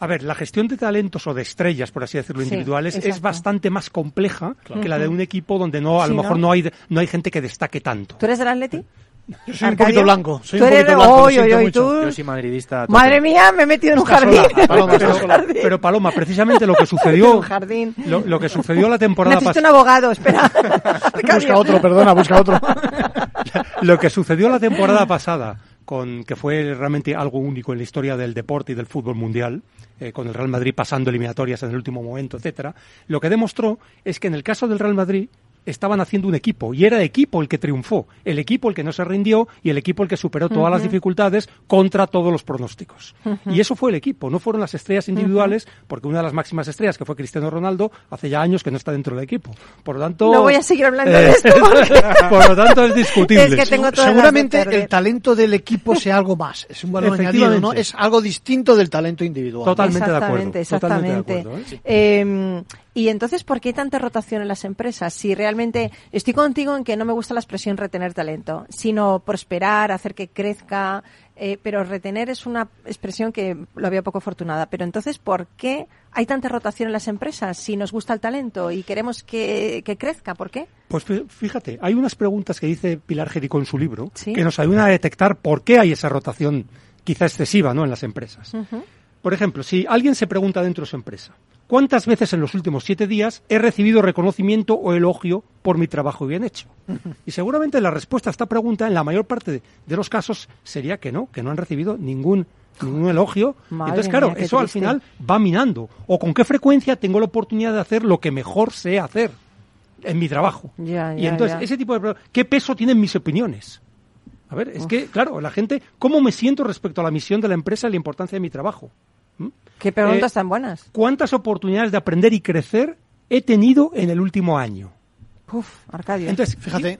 A ver, la gestión de talentos o de estrellas, por así decirlo, Sí, individuales, es bastante más compleja Claro. que la de un equipo donde no, a Sí, lo mejor ¿no? no hay, no hay gente que destaque tanto. ¿Tú eres del Atleti? Yo soy un poquito blanco. Soy ¿Tú un poquito blanco. Oy, oy, oy, mucho. tú- Yo soy madridista. Madre mía, me he metido en un jardín. sola, Paloma, [laughs] sola. jardín. Pero Paloma, precisamente lo que [laughs] En sucedió, un jardín. lo, lo que sucedió la temporada Necesito un pasada, abogado, espera. [laughs] Busca otro, perdona, busca otro. lo que sucedió la temporada pasada, con que fue realmente algo único en la historia del deporte y del fútbol mundial, eh, con el Real Madrid pasando eliminatorias en el último momento, etcétera, lo que demostró es que en el caso del Real Madrid estaban haciendo un equipo y era el equipo el que triunfó, el equipo el que no se rindió y el equipo el que superó todas las dificultades contra todos los pronósticos. Y eso fue el equipo, no fueron las estrellas individuales, porque una de las máximas estrellas, que fue Cristiano Ronaldo, hace ya años que no está dentro del equipo. Por lo tanto, No voy a seguir hablando eh, de esto. [laughs] porque- por lo tanto es discutible. [laughs] Es que tengo Seguramente de el talento del equipo sea algo más, es un valor añadido. ¿no? Es algo distinto del talento individual. exactamente, exactamente. Eh, y entonces, ¿por qué hay tanta rotación en las empresas? Si realmente estoy contigo en que no me gusta la expresión retener talento, sino prosperar, hacer que crezca, eh, pero retener es una expresión que lo había poco afortunada. Pero entonces, ¿por qué hay tanta rotación en las empresas si nos gusta el talento y queremos que, que crezca? ¿Por qué? Pues fí- fíjate, hay unas preguntas que dice Pilar Jerico en su libro Sí. que nos ayudan a detectar por qué hay esa rotación quizá excesiva ¿no? en las empresas. Por ejemplo, si alguien se pregunta dentro de su empresa, ¿cuántas veces en los últimos siete días he recibido reconocimiento o elogio por mi trabajo bien hecho? [laughs] Y seguramente la respuesta a esta pregunta, en la mayor parte de, de los casos, sería que no, que no han recibido ningún ningún [laughs] elogio. Madre Entonces, claro, mía, eso al final va minando. ¿O con qué frecuencia tengo la oportunidad de hacer lo que mejor sé hacer en mi trabajo? Ya, y entonces, ya. ese tipo de... ¿Qué peso tienen mis opiniones? A ver, es que, claro, la gente, ¿cómo me siento respecto a la misión de la empresa y la importancia de mi trabajo? ¿Qué preguntas Eh, tan buenas? ¿Cuántas oportunidades de aprender y crecer he tenido en el último año? Uf, Arcadio. Entonces, Fíjate,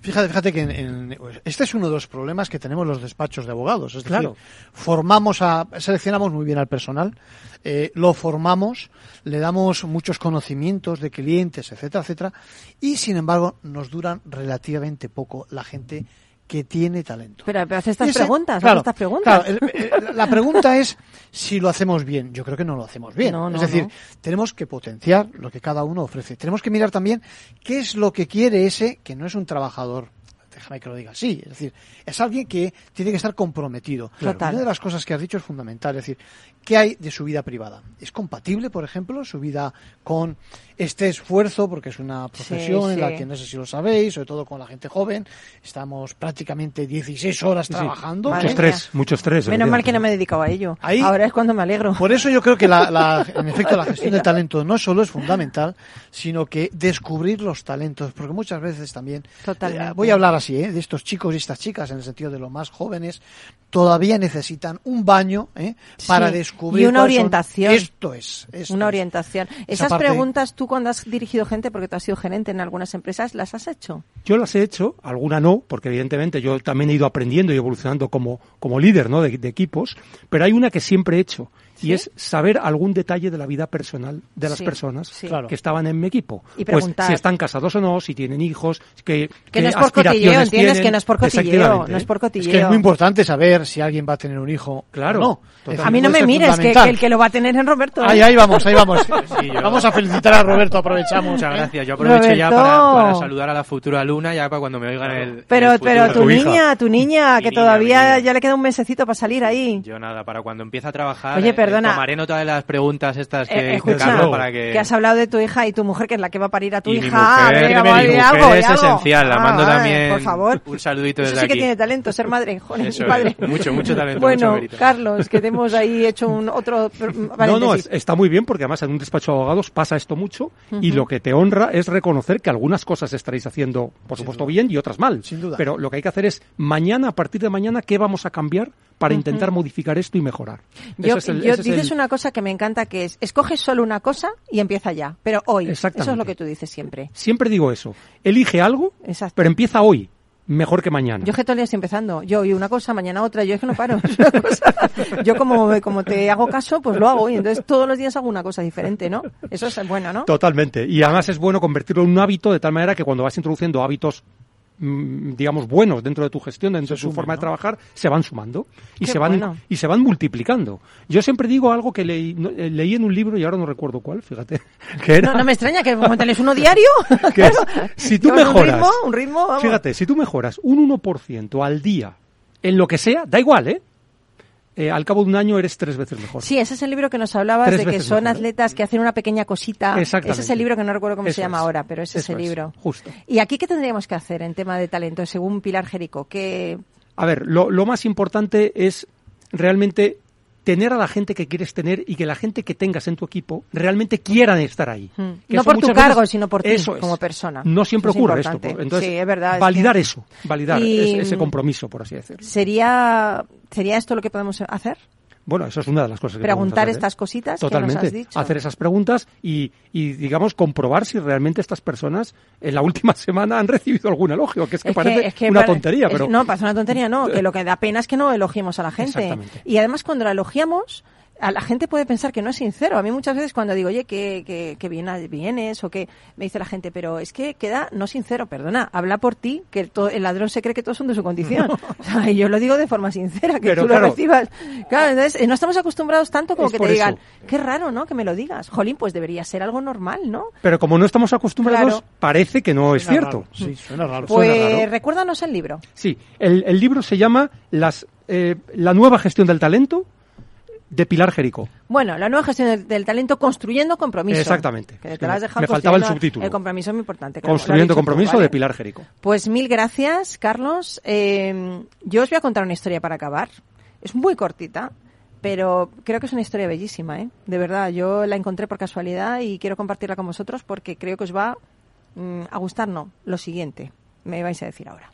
fíjate, fíjate que en- en- este es uno de los problemas que tenemos los despachos de abogados. Es decir, Claro. formamos a, seleccionamos muy bien al personal, eh, lo formamos, le damos muchos conocimientos de clientes, etcétera, etcétera, y sin embargo nos duran relativamente poco la gente que tiene talento. Pero, pero hace estas ese- preguntas, claro, estas preguntas. claro, el- el- la pregunta es si lo hacemos bien. Yo creo que no lo hacemos bien. No, no, es decir, no. tenemos que potenciar lo que cada uno ofrece. Tenemos que mirar también qué es lo que quiere ese que no es un trabajador. Déjame que lo diga así. Es decir, es alguien que tiene que estar comprometido. Claro. Una de las cosas que has dicho es fundamental. Es decir, ¿qué hay de su vida privada? ¿Es compatible, por ejemplo, su vida con este esfuerzo? Porque es una profesión en la sí. que no sé si lo sabéis, sobre todo con la gente joven. Estamos prácticamente 16 horas Sí. trabajando. Mucho ¿eh? estrés, mucho estrés. Menos mal que no me he dedicado a ello. Ahí- Ahora es cuando me alegro. Por eso yo creo que, la, la- en efecto, la [laughs] gestión del talento no solo es fundamental, sino que descubrir los talentos, porque muchas veces también, Totalmente. eh, voy a hablar así, ¿eh? de estos chicos y estas chicas, en el sentido de los más jóvenes, todavía necesitan un baño ¿eh? para Sí, descubrir y una son- orientación. Esto es. esto una orientación. Esa Esas parte- preguntas tú cuando has dirigido gente, porque tú has sido gerente en algunas empresas, ¿las has hecho? Yo las he hecho, alguna no, porque evidentemente yo también he ido aprendiendo y evolucionando como, como líder ¿no? de, de equipos, pero hay una que siempre he hecho, y es saber algún detalle de la vida personal de las Sí, personas sí. que estaban en mi equipo. Y pues preguntar. si están casados o no, si tienen hijos, que, Que no qué es por aspiraciones ¿entiendes? tienen. Que no es por cotilleo, no es por Es que es cotilleo. muy importante saber si alguien va a tener un hijo. Claro, o no. a mí no me mires, que, que el que lo va a tener es Roberto. ¿eh? Ahí, ahí vamos, ahí vamos. [laughs] Sí, yo- [laughs] Vamos a felicitar a Roberto, aprovechamos. Muchas ¿eh? gracias. Yo aprovecho ya para, para saludar a la futura luna, ya para cuando me oigan el. en Pero, el pero tu Tu niña, tu niña, que todavía ya le queda un mesecito para salir ahí. Yo nada, para cuando empiece a trabajar. Oye, eh, perdona. tomaré nota de las preguntas estas que Eh, escucha, para que. que has hablado de tu hija y tu mujer, que es la que va a parir a tu y mi hija. mi mujer algo, es algo. esencial. La Ah, mando vale, también. Por favor. Un saludito Eso desde sí que aquí. tiene talento, ser madre, [laughs] joder, Eso padre. es. Mucho, mucho talento, Bueno, mucho. Carlos, que te hemos ahí hecho un otro [laughs] No, no, está muy bien porque además en un despacho de abogados pasa esto mucho y lo que te honra es reconocer que algunas cosas estaréis haciendo, por supuesto, bien y otras mal. Sin duda. Pero lo que hay que hacer es mañana, a partir de mañana, ¿qué vamos a cambiar para intentar modificar esto y mejorar? Yo, es el- dices el- una cosa que me encanta, que es, escoges solo una cosa y empieza ya, pero hoy. Eso es lo que tú dices siempre. Siempre digo eso. Elige algo, Exacto. pero empieza hoy, mejor que mañana. Yo es que todo el día estoy empezando. Yo hoy una cosa, mañana otra. Yo es que no paro. [laughs] Yo como, como te hago caso, pues lo hago. Y entonces todos los días hago una cosa diferente, ¿no? Eso es bueno, ¿no? Totalmente. Y además es bueno convertirlo en un hábito de tal manera que cuando vas introduciendo hábitos digamos buenos dentro de tu gestión, dentro de tu forma de trabajar, se van sumando y Qué se van bueno. y se van multiplicando. Yo siempre digo algo que leí, eh, leí en un libro y ahora no recuerdo cuál, fíjate, [laughs] que era No, no me extraña que como tenés uno diario. [laughs] [laughs] si tú Llevas un mejoras, ritmo, un ritmo, vamos. fíjate, si tú mejoras un 1% al día en lo que sea, da igual, ¿eh? Eh, al cabo de un año eres tres veces mejor. Sí, ese es el libro que nos hablabas Tres de que son mejor, atletas que hacen una pequeña cosita. Exactamente. Ese es el libro que no recuerdo cómo Eso se llama es. ahora, pero ese es el es, libro. justo. ¿Y aquí qué tendríamos que hacer en tema de talento, según Pilar Jerico? Que A ver, lo, lo más importante es realmente tener a la gente que quieres tener y que la gente que tengas en tu equipo realmente quieran estar ahí. Hmm. No por tu cargo, veces- sino por ti, eso es. como persona. No siempre Eso es ocurre esto. Entonces, Sí, es verdad, validar eso, validar Y- ese compromiso, por así decirlo. sería sería esto lo que podemos hacer. Bueno, eso es una de las cosas que Preguntar ¿eh? estas cositas que nos Totalmente. has dicho. Hacer esas preguntas y, y, digamos, comprobar si realmente estas personas en la última [laughs] semana han recibido algún elogio, que es que Es parece es que una para- tontería, pero... No, parece una tontería, no. Que lo que da pena es que no elogiemos a la [laughs] gente. Y además, cuando la elogiamos, a la gente puede pensar que no es sincero. A mí muchas veces cuando digo, oye, que, que, que bien vienes o que me dice la gente, pero es que queda no sincero, perdona, habla por ti, que el, to- el ladrón se cree que todos son de su condición. [laughs] O sea, y yo lo digo de forma sincera, que Pero tú claro. lo recibas. Claro, entonces eh, no estamos acostumbrados tanto como Es que te digan, eso. qué raro, ¿no? Que me lo digas. Jolín, pues debería ser algo normal, ¿no? Pero como no estamos acostumbrados, Claro. parece que no es Suena cierto. raro, Sí, suena raro. Pues Suena raro. recuérdanos el libro. Sí, el, el libro se llama las, eh, La nueva gestión del talento de Pilar Jerico. Bueno, la nueva gestión del, del talento construyendo compromiso. Exactamente. Que te has me- dejado me faltaba el subtítulo. El compromiso es muy importante. Construyendo tú, compromiso ¿vale? de Pilar Jerico. Pues mil gracias, Carlos. Eh, yo os voy a contar una historia para acabar. Es muy cortita, pero creo que es una historia bellísima, ¿eh? De verdad, yo la encontré por casualidad y quiero compartirla con vosotros porque creo que os va mm, a gustar, no, lo siguiente. Me vais a decir ahora.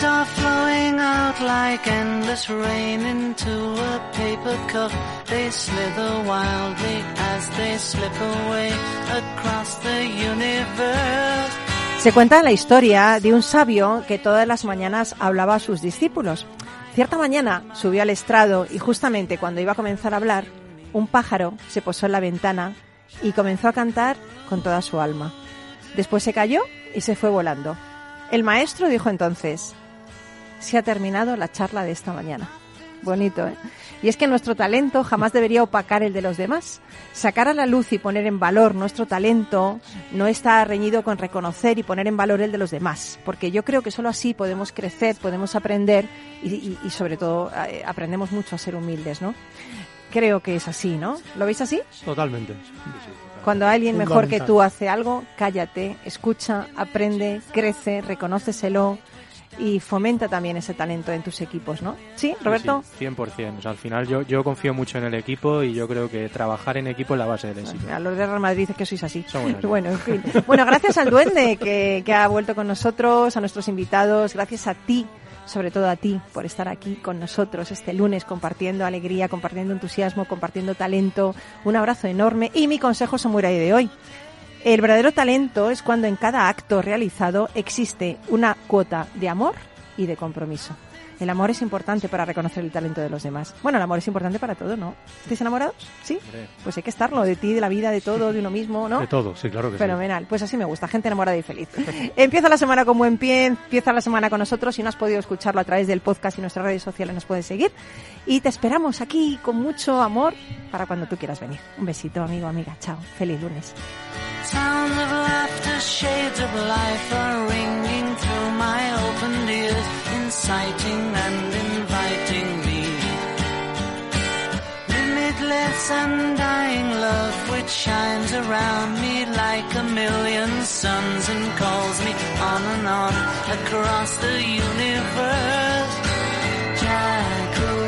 A wildly as they slip away across the universe. Se cuenta la historia de un sabio que todas las mañanas hablaba a sus discípulos. Cierta mañana subió al estrado y justamente cuando iba a comenzar a hablar, un pájaro se posó en la ventana y comenzó a cantar con toda su alma. Después se cayó y se fue volando. El maestro dijo entonces, se ha terminado la charla de esta mañana. Bonito, ¿eh? Y es que nuestro talento jamás debería opacar el de los demás. Sacar a la luz y poner en valor nuestro talento no está reñido con reconocer y poner en valor el de los demás, porque yo creo que solo así podemos crecer, podemos aprender y, y- y sobre todo eh, aprendemos mucho a ser humildes, ¿no? Creo que es así, ¿no? ¿Lo veis así? Totalmente. Cuando alguien mejor que tú hace algo, cállate, escucha, aprende, crece, reconóceselo y fomenta también ese talento en tus equipos, ¿no? ¿Sí, Roberto? Sí, sí, 100%. O sea, al final yo, yo confío mucho en el equipo y yo creo que trabajar en equipo es la base del éxito. A los de Real Madrid es que sois así. Somos así. [laughs] Bueno, en fin. Bueno, gracias al duende que, que ha vuelto con nosotros, a nuestros invitados, gracias a ti, sobre todo a ti, por estar aquí con nosotros este lunes compartiendo alegría, compartiendo entusiasmo, compartiendo talento. Un abrazo enorme y mi consejo samurai de hoy. El verdadero talento es cuando en cada acto realizado existe una cuota de amor y de compromiso. El amor es importante para reconocer el talento de los demás. Bueno, el amor es importante para todo, ¿no? ¿Estáis enamorados? ¿Sí? Pues hay que estarlo, de ti, de la vida, de todo, de uno mismo, ¿no? De todo, sí, claro que sí. Fenomenal. Pues así me gusta, gente enamorada y feliz. [laughs] empieza la semana con buen pie, empieza la semana con nosotros. Si no has podido escucharlo a través del podcast y nuestras redes sociales, nos puedes seguir. Y te esperamos aquí con mucho amor para cuando tú quieras venir. Un besito, amigo, amiga. Chao. Feliz lunes. Sounds of laughter, shades of life are ringing through my opened ears, inciting and inviting me. Limitless undying love which shines around me like a million suns and calls me on and on across the universe. Jackaroo